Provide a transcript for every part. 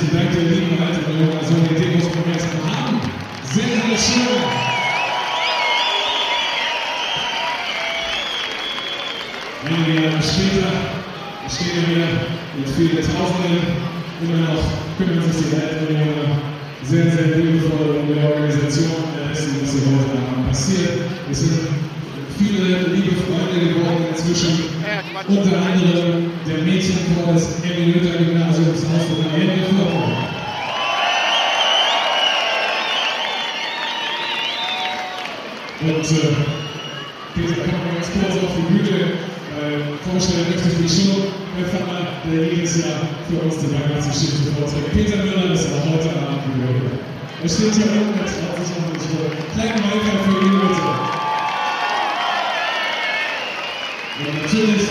Herzlichen Dank, ihr lieben alten und jungen, so die Demos gemessen haben. Sehr, sehr schön. Einige Jahre später stehen wir mit vielen Tausenden immer noch, kümmern sich die Eltern und Junge sehr, sehr liebevoll um die Organisation dessen, was hier heute Abend passiert. Es sind viele liebe Freunde geworden inzwischen, unter anderem der Mädchenchor des Emmy Luther Gymnasiums aus Marienviertel. Und äh, Peter, kommen wir ganz kurz auf die Bühne. Äh, vorstellen möchte ich mich schon, Pfarrer, der jedes Jahr für uns die Weihnachtsgeschichte vorträgt. Peter Müller ist auch heute Abend gehört. Er steht hier unten, er traut sich auch nicht vor. Kleinen Beifall für ihn bitte. Und natürlich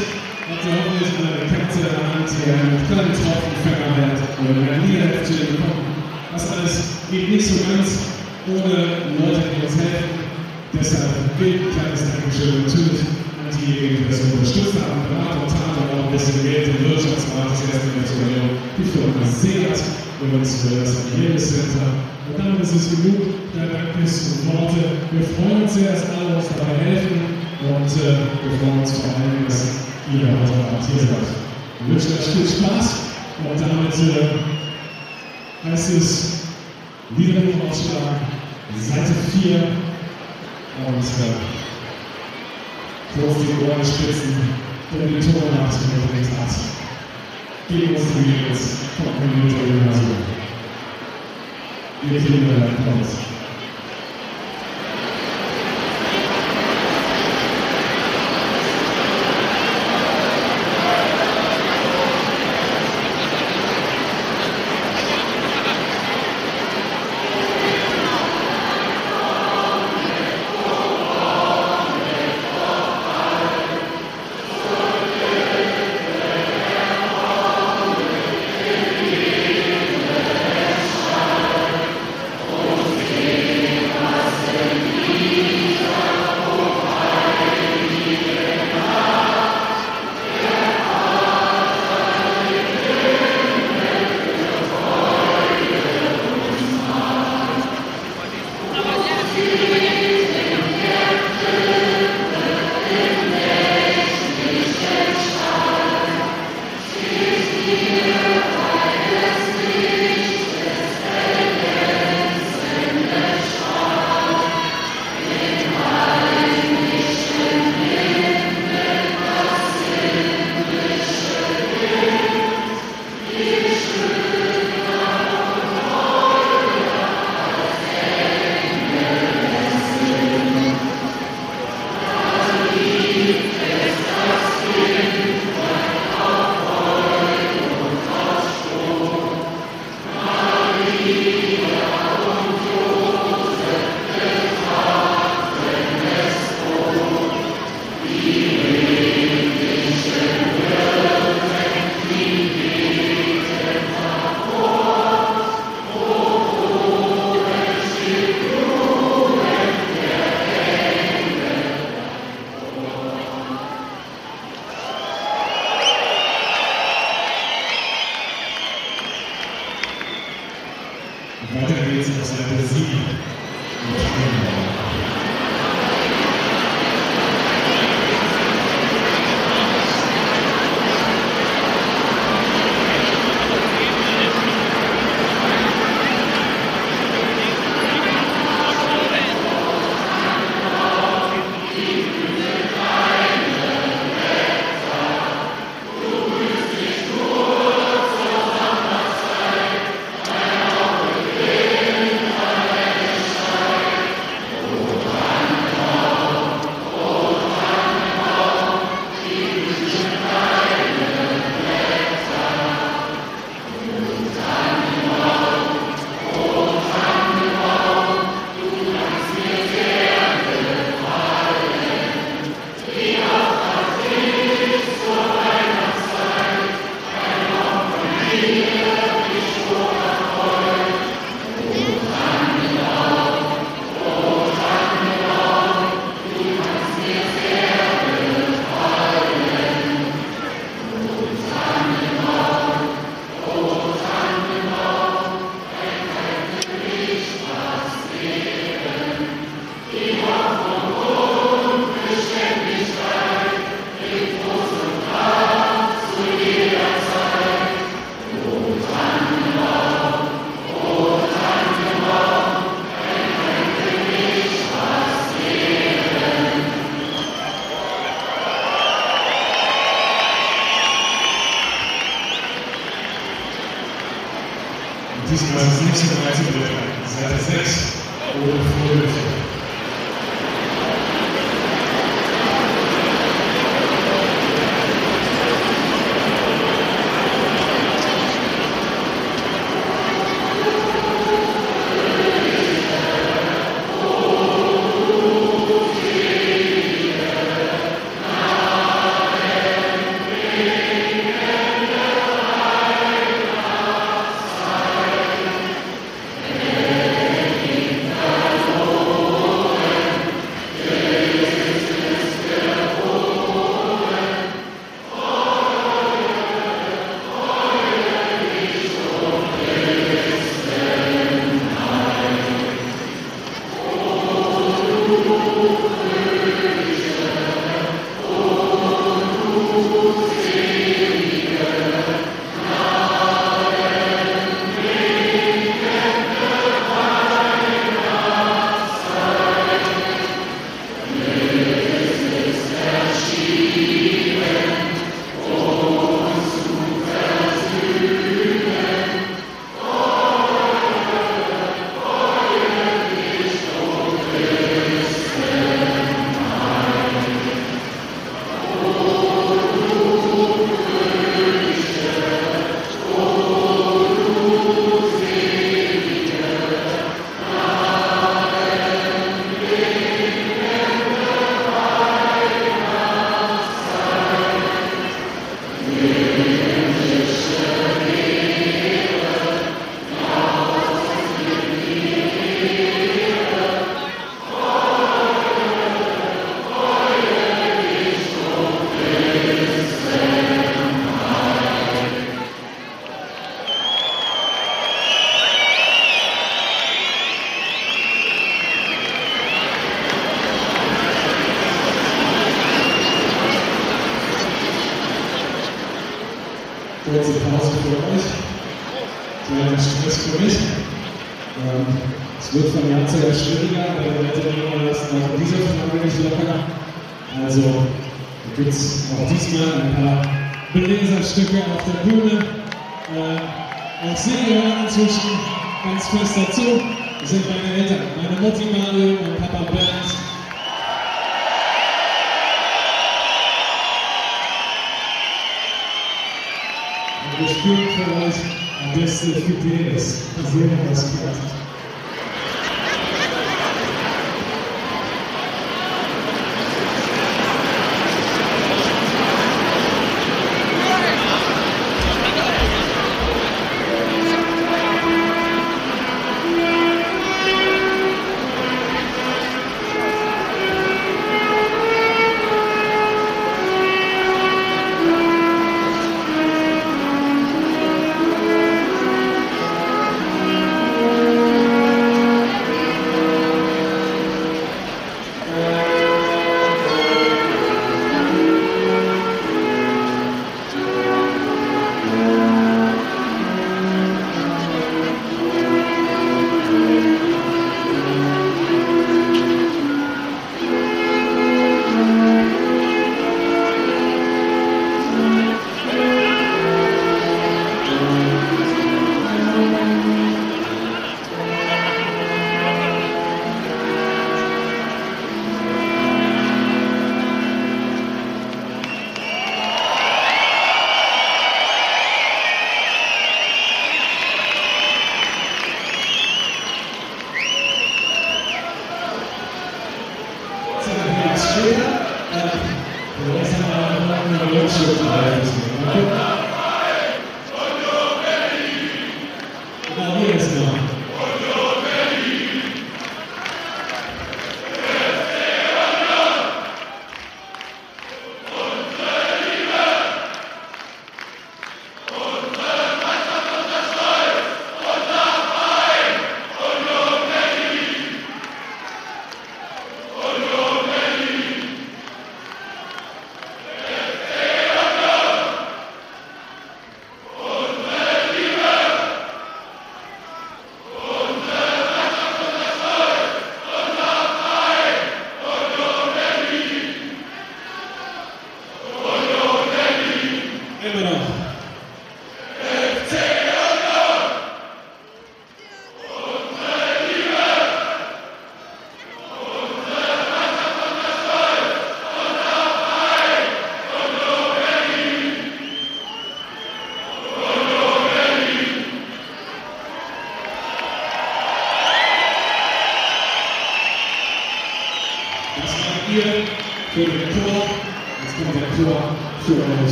hat er hoffentlich eine Katze in der Hand, die einen kleinen Tropfenfänger hat oder ein Niederheftchen bekommen. Das alles geht nicht so ganz ohne Leute, die uns helfen. Deshalb gilt ein kleines Dankeschön natürlich an diejenigen, die das unterstützt haben, Rat und auch ein bisschen Geld im Wirtschaftsrat des ersten Union, die Firma Seat und das Center. Und damit ist es genug der Dankes und Worte. Wir freuen uns sehr, dass alle uns dabei helfen und äh, wir freuen uns vor allem, dass ihr heute Abend hier seid. Wir wünschen euch viel Spaß und damit äh, heißt es wieder im Ausschlag, Seite 4 und äh, kurz die Ohren spitzen, der die Tore nachzudenken hat. Gegen uns die Mädels vom Community-Gymnasium. Wir Kinder kommt.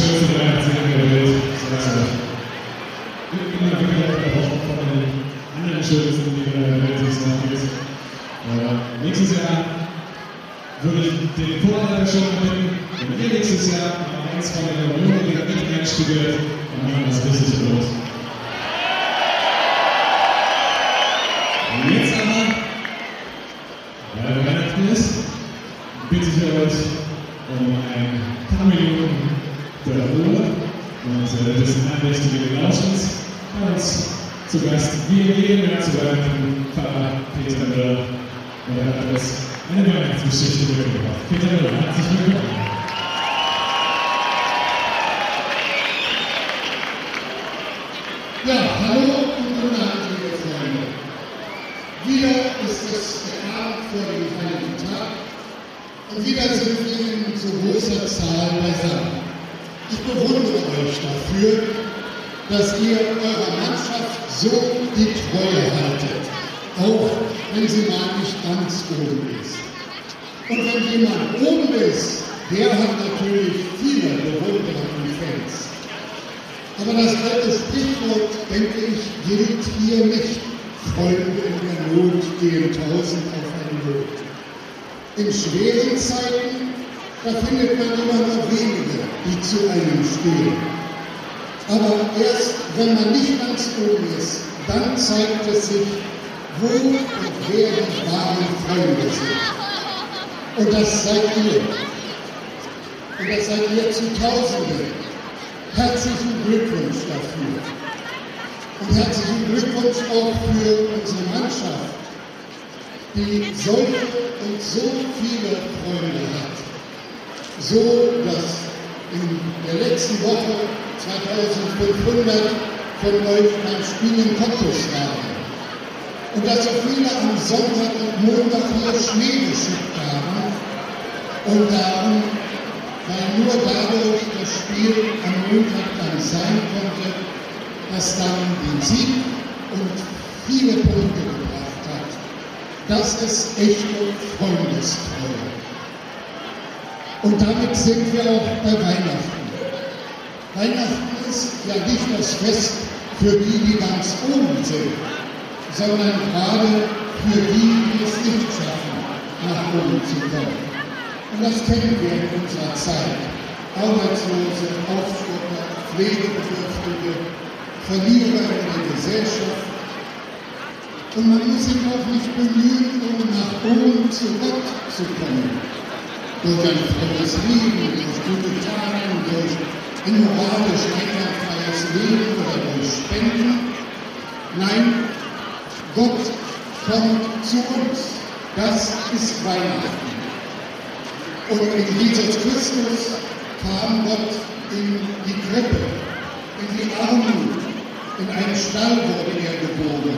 schönste Weihnachtsserie der Welt. Ich bin da wirklich auf der Hoffnung von den anderen schönsten Dingen der Welt, die es nächstes Jahr würde ich den Vorteil schon wenn ihr nächstes Jahr am 1 von der Union wieder nicht mehr studiert, machen das richtig groß. Und jetzt aber, weil Weihnachten ist, bitte ich euch, äh, des andächtigen Lauschens. Bei uns zu Gast, wie in jedem Jahr zu Weihnachten, Pfarrer Peter Müller. Und er hat uns eine Weihnachtsgeschichte mitgebracht. Peter Müller, herzlich willkommen. Ja, hallo und guten Abend, liebe Freunde. Wieder ist es der Abend vor dem Heiligen Tag und wieder sind wir in so großer Zahl beisammen. Ich bewundere euch dafür, dass ihr eurer Mannschaft so die Treue haltet, auch wenn sie mal nicht ganz oben ist. Und wenn jemand oben ist, der hat natürlich viele Bewunderer und Fans. Aber das alte Sprichwort, denke ich, gilt hier nicht. Freunde in der Not gehen tausend auf ein Lot. In schweren Zeiten, da findet man immer nur wenige, die zu einem stehen. Aber erst wenn man nicht ganz oben ist, dann zeigt es sich, wo und wer die wahren Freunde sind. Und das seid ihr. Und das seid ihr zu Tausenden. Herzlichen Glückwunsch dafür. Und herzlichen Glückwunsch auch für unsere Mannschaft, die solche und so viele Freunde hat. So, dass in der letzten Woche 2500 von euch beim Spiel in Cottbus waren. Und dass so viele am Sonntag und Montag hier Schnee geschickt haben und darum weil nur dadurch das Spiel am Montag dann sein konnte, das dann den Sieg und viele Punkte gebracht hat. Das ist echte Freundestreue. Und damit sind wir auch bei Weihnachten. Weihnachten ist ja nicht das Fest für die, die ganz oben sind, sondern gerade für die, die es nicht schaffen, nach oben zu kommen. Und das kennen wir in unserer Zeit. Arbeitslose, Aufstopper, Pflegebedürftige, Verlierer in der Gesellschaft. Und man muss sich auch nicht bemühen, um nach oben zu Gott zu kommen. Durch ein volles Leben, durch gute Taten, durch ein moralisch einwandfreies Leben oder durch Spenden. Nein, Gott kommt zu uns. Das ist Weihnachten. Und in Jesus Christus kam Gott in die Krippe, in die Armut, in einen Stall wurde er geboren.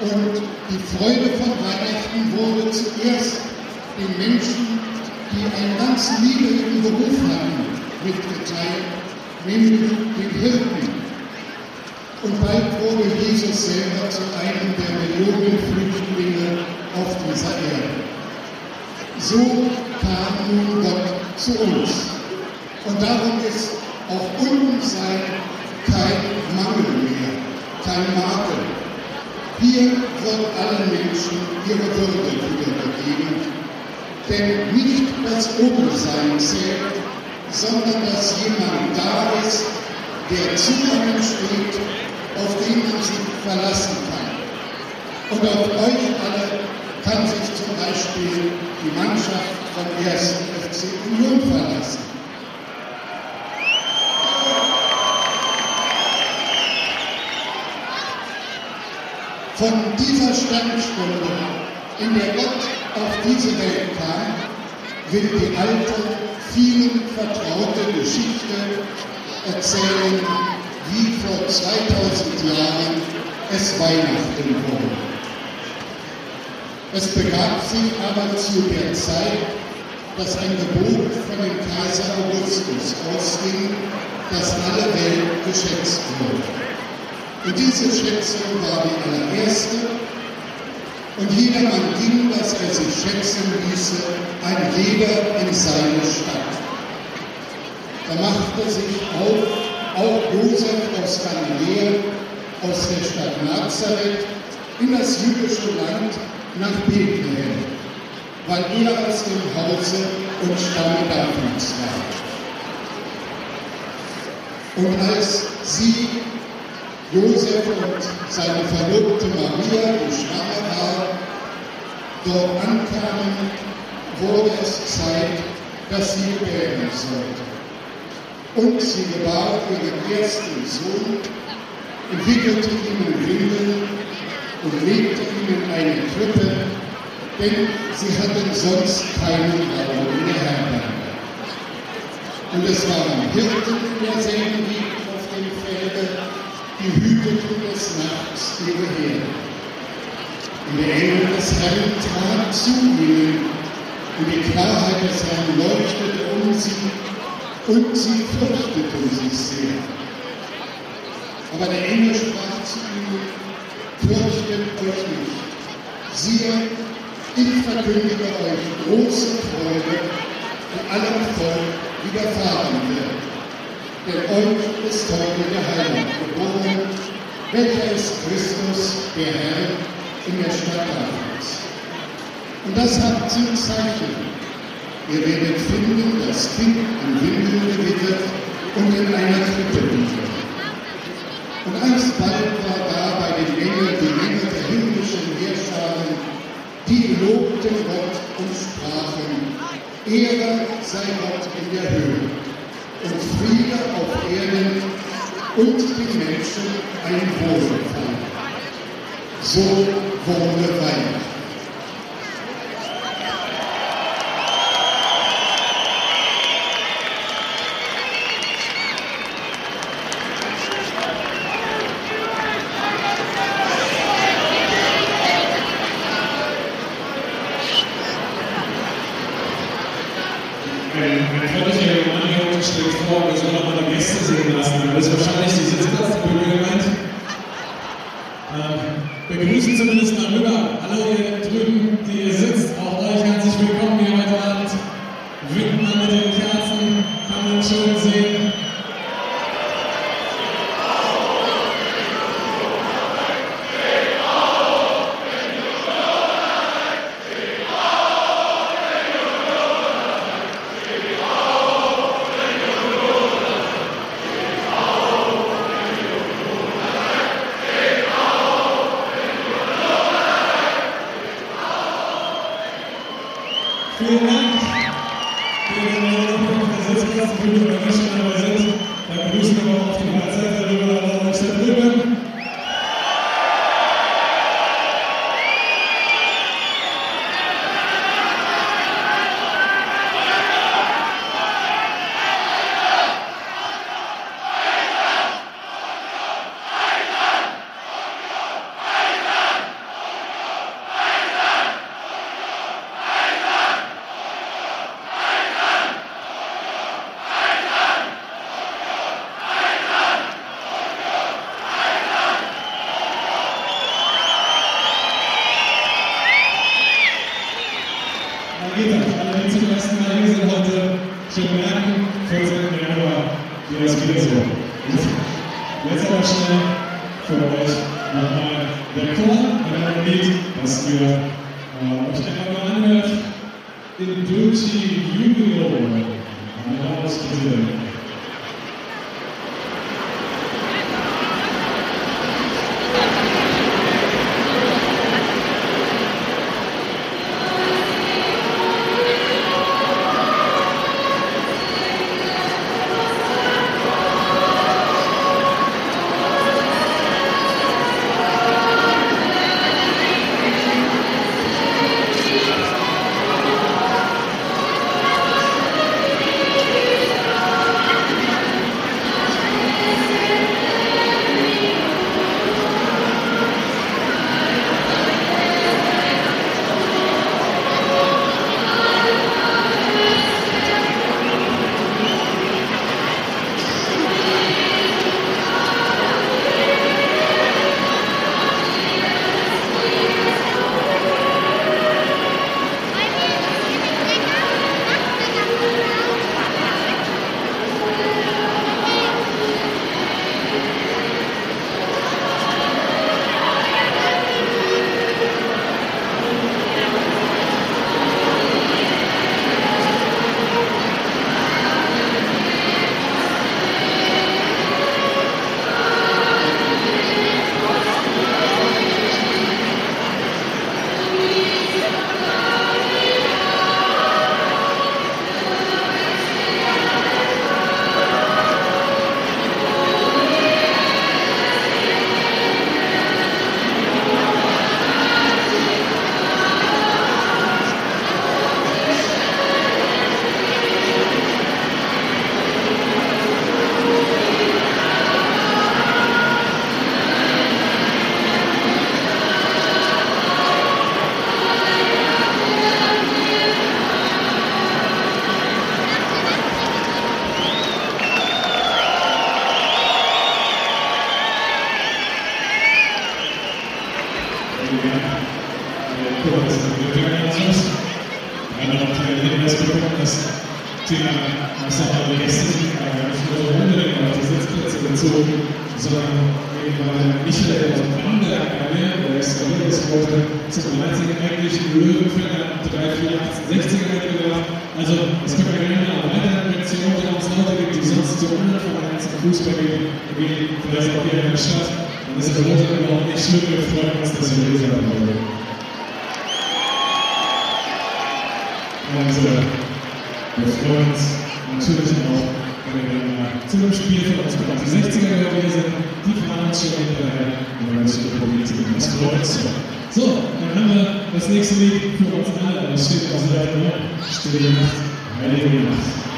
Und die Freude von Weihnachten wurde zuerst den Menschen, die einen ganz niedrigen Beruf hatten, mitgeteilt, nämlich den Hirten. Und bald wurde Jesus selber zu einem der Millionen Flüchtlinge auf dieser Erde. So kam nun Gott zu uns. Und darum ist auch Untensein kein Mangel mehr, kein Makel. Hier wird allen Menschen ihre Würde wiedergegeben. Denn nicht das Obensein zählt, sondern dass jemand da ist, der zu einem steht, auf den man sich verlassen kann. Und auf euch alle kann sich zum Beispiel die Mannschaft vom 1. FC Union verlassen. Von dieser Sternstunde, in der Gott auf diese Welt kam, will die alte, vielen vertraute Geschichte erzählen, wie vor 2000 Jahren es Weihnachten wurde. Es begab sich aber zu der Zeit, dass ein Gebot von dem Kaiser Augustus ausging, dass alle Welt geschätzt wurde. Und diese Schätzung war die allererste. Und jedermann ging, dass er sich schätzen ließe, ein jeder in seine Stadt. Da machte sich auf, auch Josef aus Galiläa, aus der Stadt Nazareth, in das jüdische Land nach Bethlehem, weil er aus dem Hause und Stamme Davids war. Und als sie, Josef und seine Verlobte Maria, die schwanger dort ankamen, wurde es Zeit, dass sie gebären sollte. Und sie gebar ihren ersten Sohn, entwickelte ihn in Windeln und legte ihn in eine Krippe, denn sie hatten sonst keinen Raum in der Herberge. Und es waren Hirten in derselben Gegend auf dem Felde, die hüteten des Nachts ihre Herde. Und der Engel des Herrn trat zu ihnen, und die Klarheit des Herrn leuchtete um sie, und sie fürchteten sich sehr. Aber der Engel sprach zu ihnen, fürchtet euch nicht. Siehe, ich verkündige euch große Freude, die allem Volk widerfahren wird. Denn euch ist heute der Heiland geboren, welcher ist Christus, der Herr, in der Stadt Davids. Und das hat zum Zeichen. Ihr werdet finden, das Kind in Windeln gewickelt und in einer Krippe liegen. Und alsbald war da bei den Engeln die Menge der himmlischen Heerscharen, die lobten Gott und sprachen, Ehre sei Gott in der Höhe und Friede auf Erden und den Menschen ein Wohlgefallen. So wurde Weihnachten.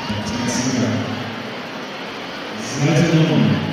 Nacht. Seite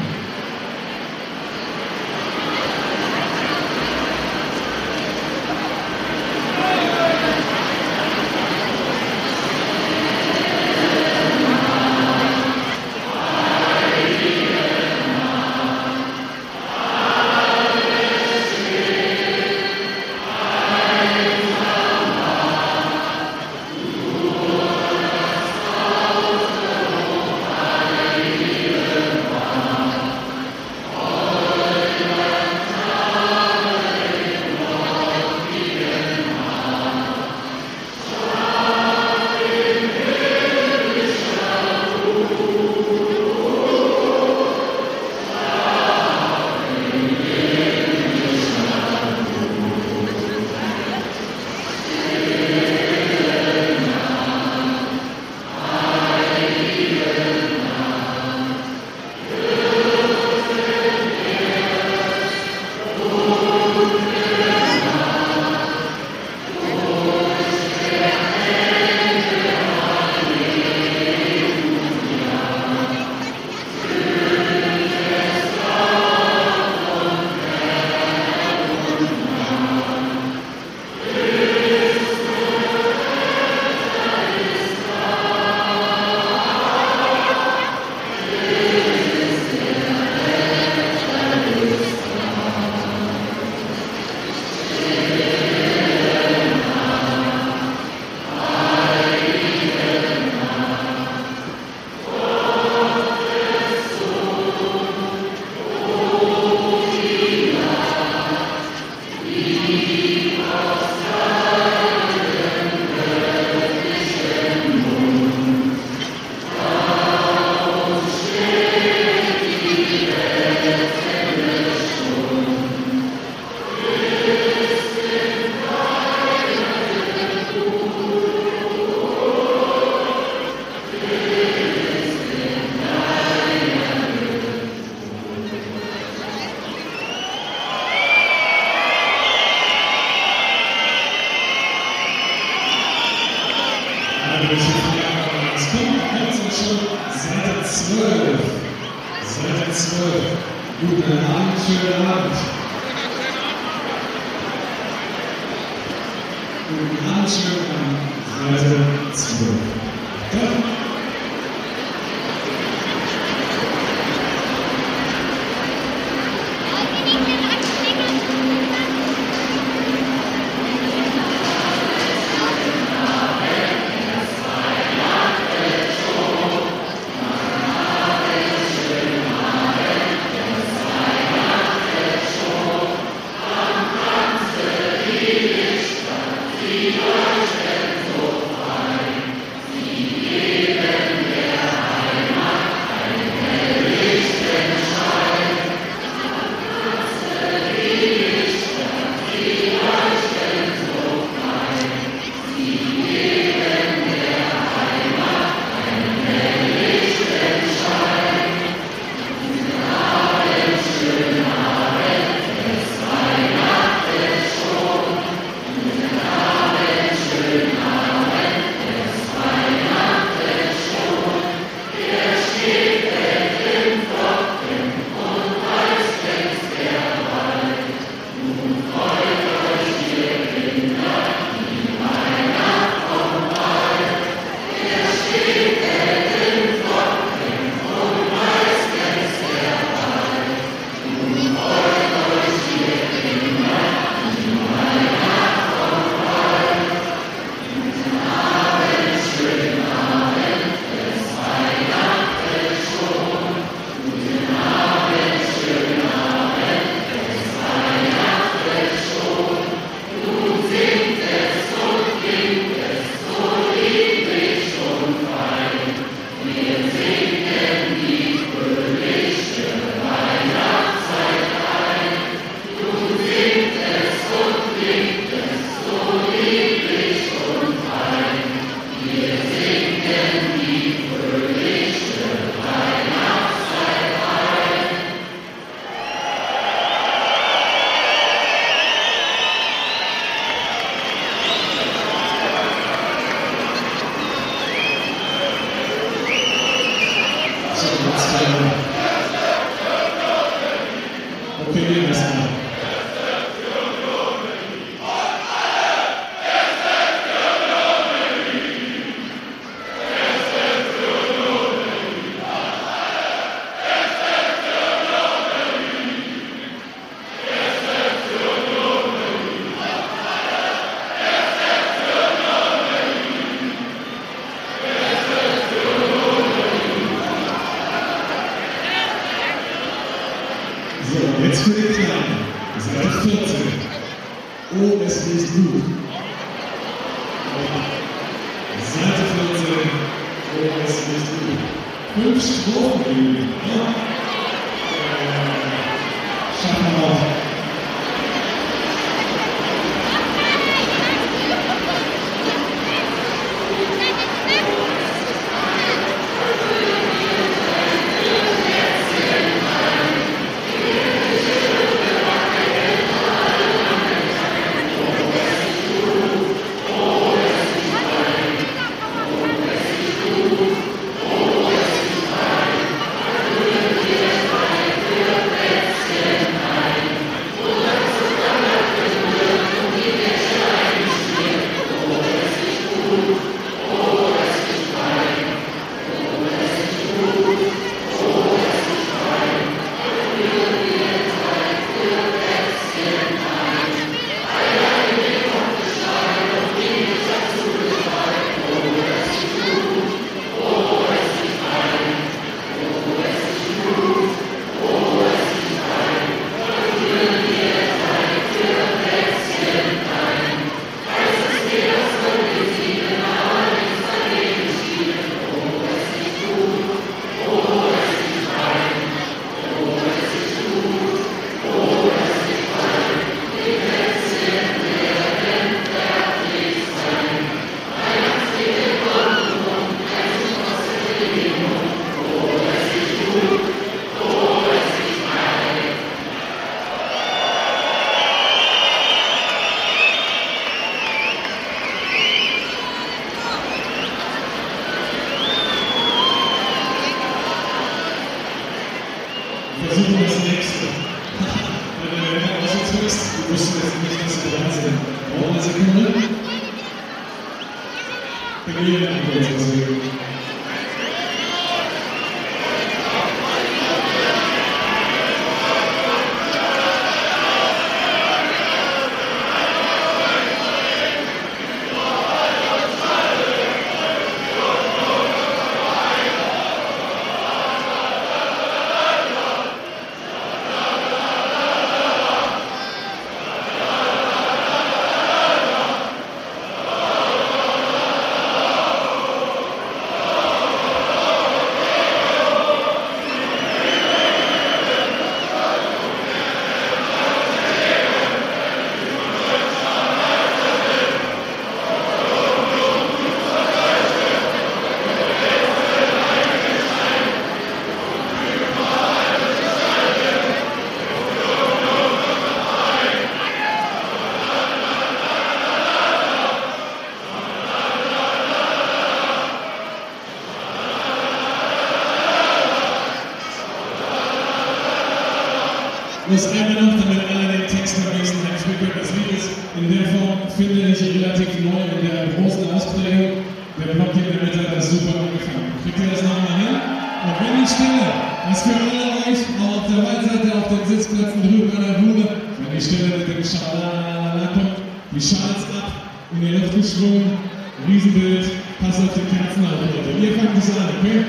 Block hier in der Mitte hat das super angefangen. Kriegt ihr das nochmal hin? Und wenn die Stille, das für alle euch, auch auf der Waldseite, auf den Sitzplätzen drüben an der Bude, wenn die Stille mit dem Schalala kommt, die Schals ab, in die Luft geschwungen, Riesenbild, passt auf die Kerzen auf, Leute. Ihr fangt es an, okay?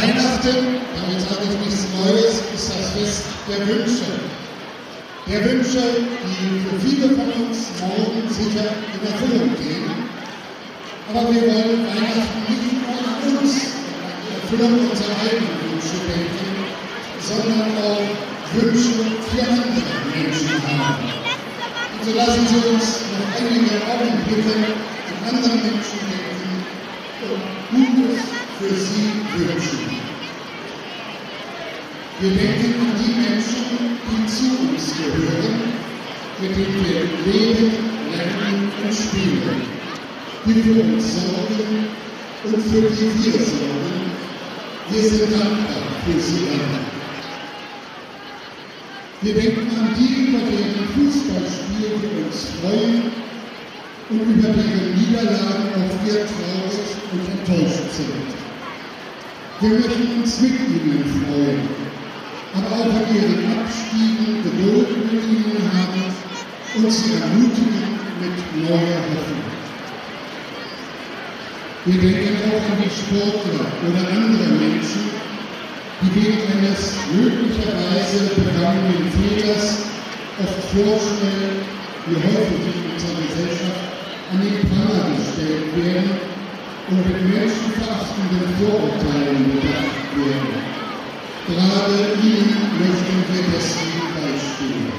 Weihnachten, damit sage ich nichts Neues, ist das Fest der Wünsche. Der Wünsche, die für viele von uns morgen sicher in Erfüllung gehen. Aber wir wollen Weihnachten nicht nur an uns, die Erfüllung unserer eigenen Wünsche denken, sondern auch Wünsche für andere Menschen haben. Und so lassen Sie uns noch einige Augenblicke an andere Menschen denken und Gutes für sie wünschen. Wir denken an die Menschen, die zu uns gehören, mit denen wir leben, lernen und spielen, die für uns sorgen und für die wir sorgen. Wir sind dankbar für sie alle. Wir denken an die, über deren Fußballspiel wir uns freuen und über deren Niederlagen auch wir traurig und enttäuscht sind. Wir möchten uns mit ihnen freuen, aber auch an ihren Abstiegen Geduld mit ihnen haben und sie ermutigen mit neuer Hoffnung. Wir denken auch an die Sportler oder andere Menschen, die wegen eines möglicherweise begangenen Fehlers oft vorstellen, wie häufig in unserer Gesellschaft an den Pranger gestellt werden und mit menschenverachtenden Vorurteilen bedacht werden. Gerade ihnen möchten wir deswegen beistehen.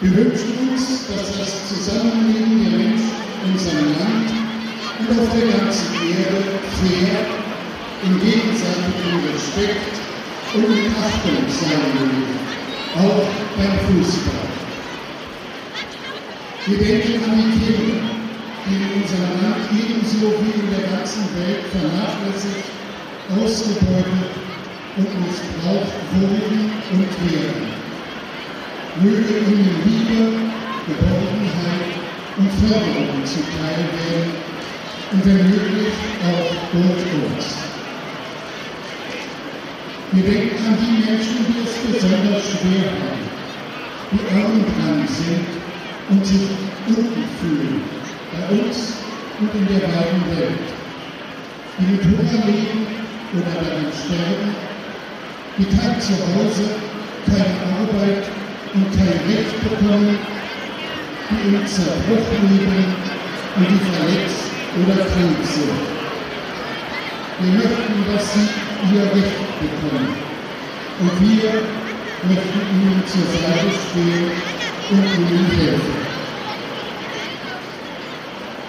Wir wünschen uns, dass das Zusammenleben der Menschen in unserem Land und auf der ganzen Erde fair in gegenseitigem Respekt und in Achtung sein mögen, auch beim Fußball. Wir denken an die Kinder, die in unserem Land ebenso wie in der ganzen Welt vernachlässigt, ausgebeutet und missbraucht wurden und werden. Möge ihnen Liebe, Geborgenheit und Förderung zuteil werden und wenn möglich auch durch uns. Wir denken an die Menschen, die es besonders schwer haben, die arm dran sind und sich unten fühlen, bei uns und in der weiten Welt, die mit Hunger leben oder daran sterben, die kein Zuhause, keine Arbeit und kein Recht bekommen, die im Zerbruch leben und die verletzt oder krank sind. Wir möchten, dass sie ihr Recht bekommen. Und wir möchten ihnen zur Seite stehen und ihnen helfen.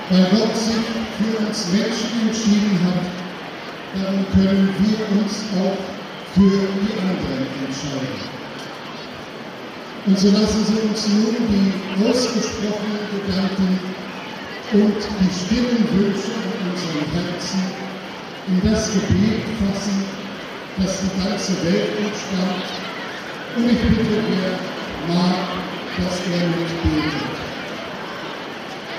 Weil Gott sich für uns Menschen entschieden hat, darum können wir uns auch für die anderen entscheiden. Und so lassen Sie uns nun die ausgesprochenen Gedanken und die stillen Wünsche in unserem Herzen in das Gebet fassen, das die ganze Welt entstammt. Und ich bitte er mag, dass er mitbetet.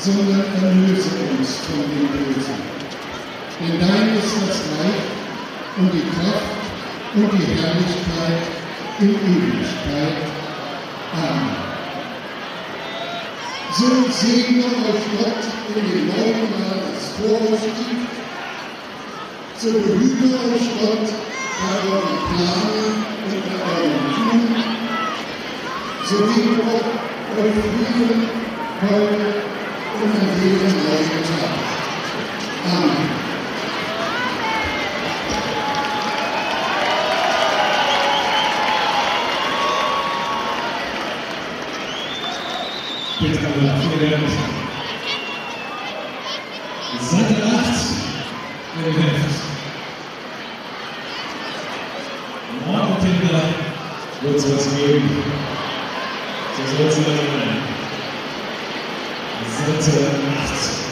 sondern erlöse uns von dem Bösen. Denn dein ist das Reich und die Kraft und die Herrlichkeit in Ewigkeit. Amen. So segne euch Gott in den neuen Jahr des Vorausstieg so behüte euch Gott bei euren Planen und bei euren Tun, so gebe Gott euch Frieden heute und jedem neuen Tag. Amen. Jetzt aber vielen Dank. Seite 8 im Heft. Morgen, Kinder, wird es was geben. So soll es sein. Seite 8. Amen.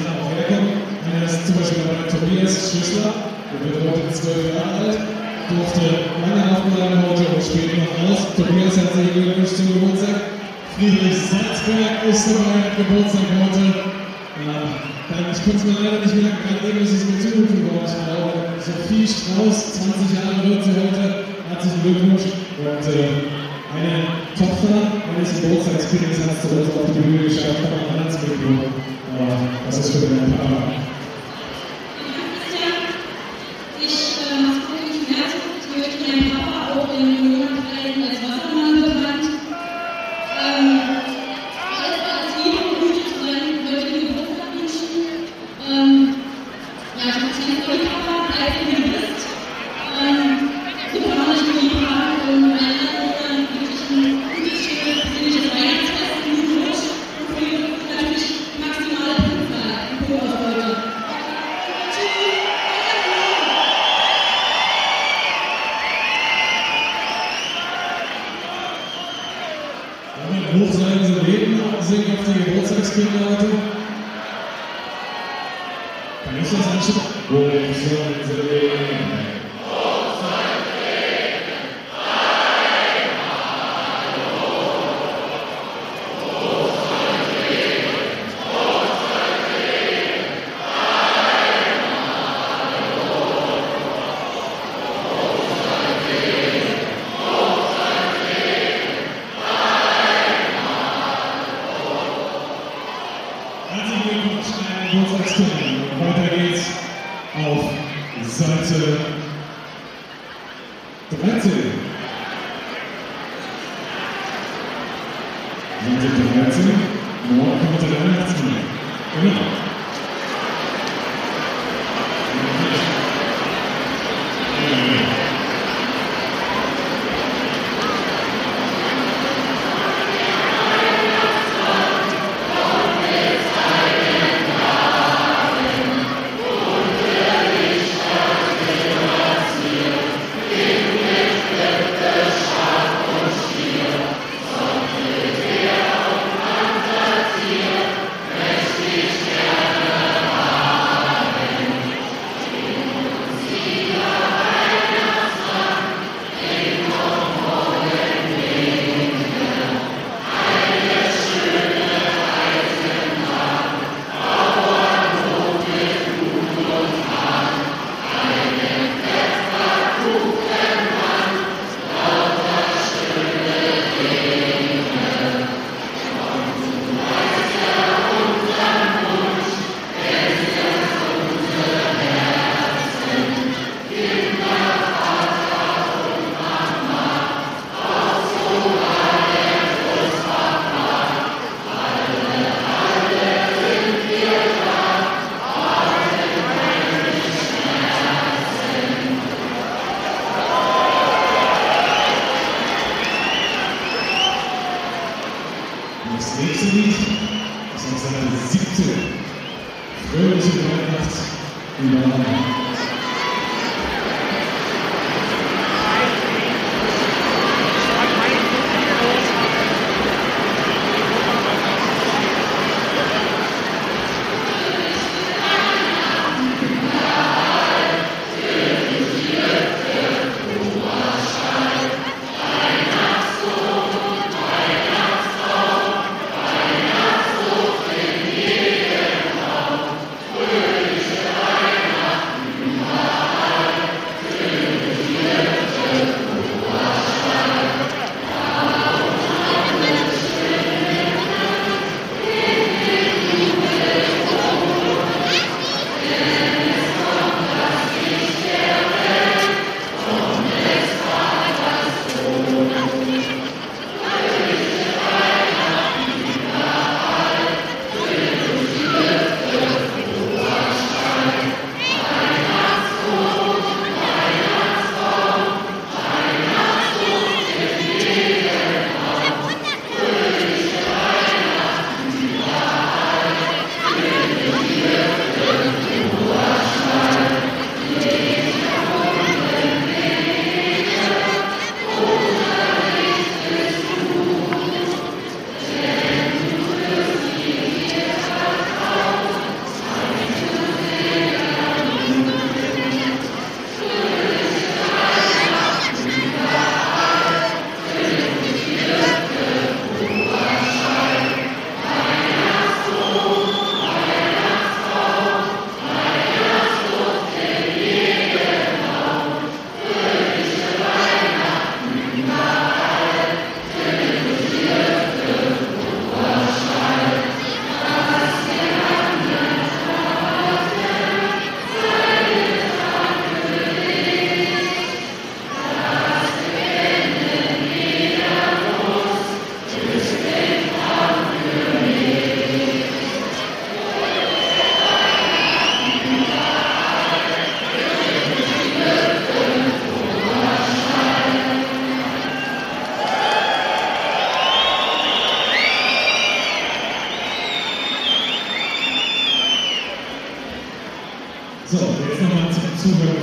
sind aber auch Werke. Einer ist zum Beispiel bei Tobias Schüssler, der wird heute zwölf Jahre alt, durfte lange aufgeladen heute und spielt noch aus. Tobias hat sich gewünscht zum Geburtstag. Friedrich Salzberg ist dabei, Geburtstag heute. Ähm, Dann, ich konnte es mir leider nicht merken, gerade eben ist es mir zugerufen worden. Ich glaube, Sophie Strauß, 20 Jahre wird sie heute. Herzlichen Glückwunsch. Und äh, eine Tochter eines Geburtstagskindes hat es heute auf die Bühne geschafft. aber Herzlichen Glückwunsch. uh, das ist für den Entferner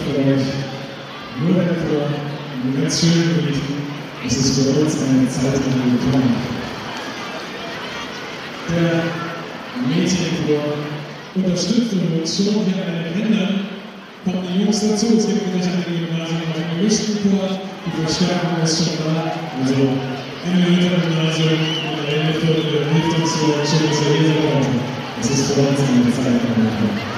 Euch. Nur der Chor, nur ganz schön berichten, es ist für uns eine Zeit, in die wir gekommen Der Mädchenchor unterstützt und wird schon hier den Kindern, kommen die Jungs dazu. Es gibt an den Gymnasien noch einen gemischten die Verstärkung ist schon da. Also, der Gymnasium, in der Hälfte, hilft uns so, schön, dass wir hier sind. Es ist für uns eine Zeit, in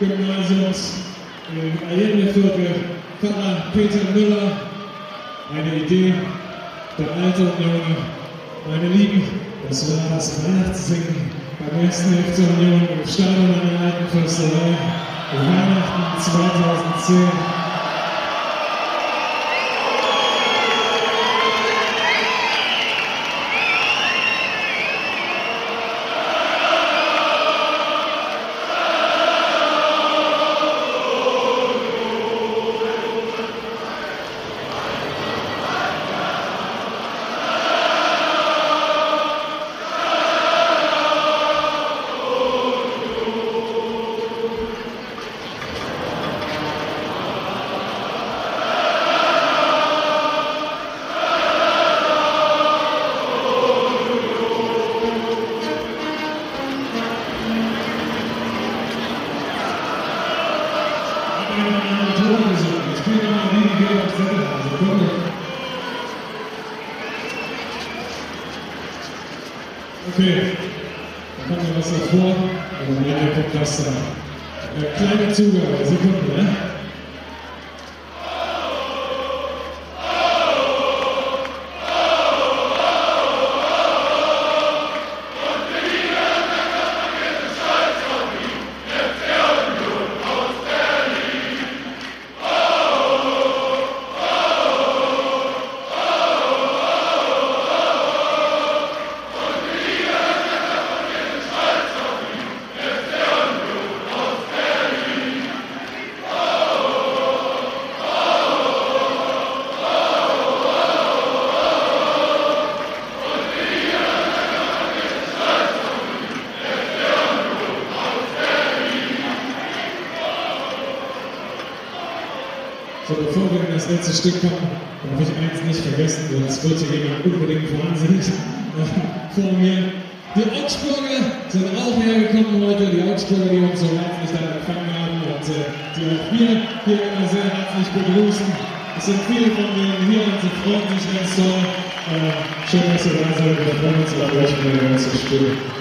Gymnasiums im Allende-Viertel Pfarrer Peter Müller. Eine Idee der alte und junge. Meine Lieben, das war das Weihnachtssingen beim ersten FC Union im Stadion an der Alten Försterei. Weihnachten 2010. letzte Stück kommen, darf ich eins nicht vergessen, sonst wird hier jemand unbedingt wahnsinnig äh, vor mir. Die Augsburger sind auch hergekommen heute, die Augsburger, die uns so herzlich dann empfangen haben und äh, die auch wir hier immer sehr herzlich begrüßen. Es sind viele von denen hier und sie freuen sich ganz toll. Äh, schön, dass ihr da seid. Wir freuen uns auf euch mit der ganzen Stimme. Ihr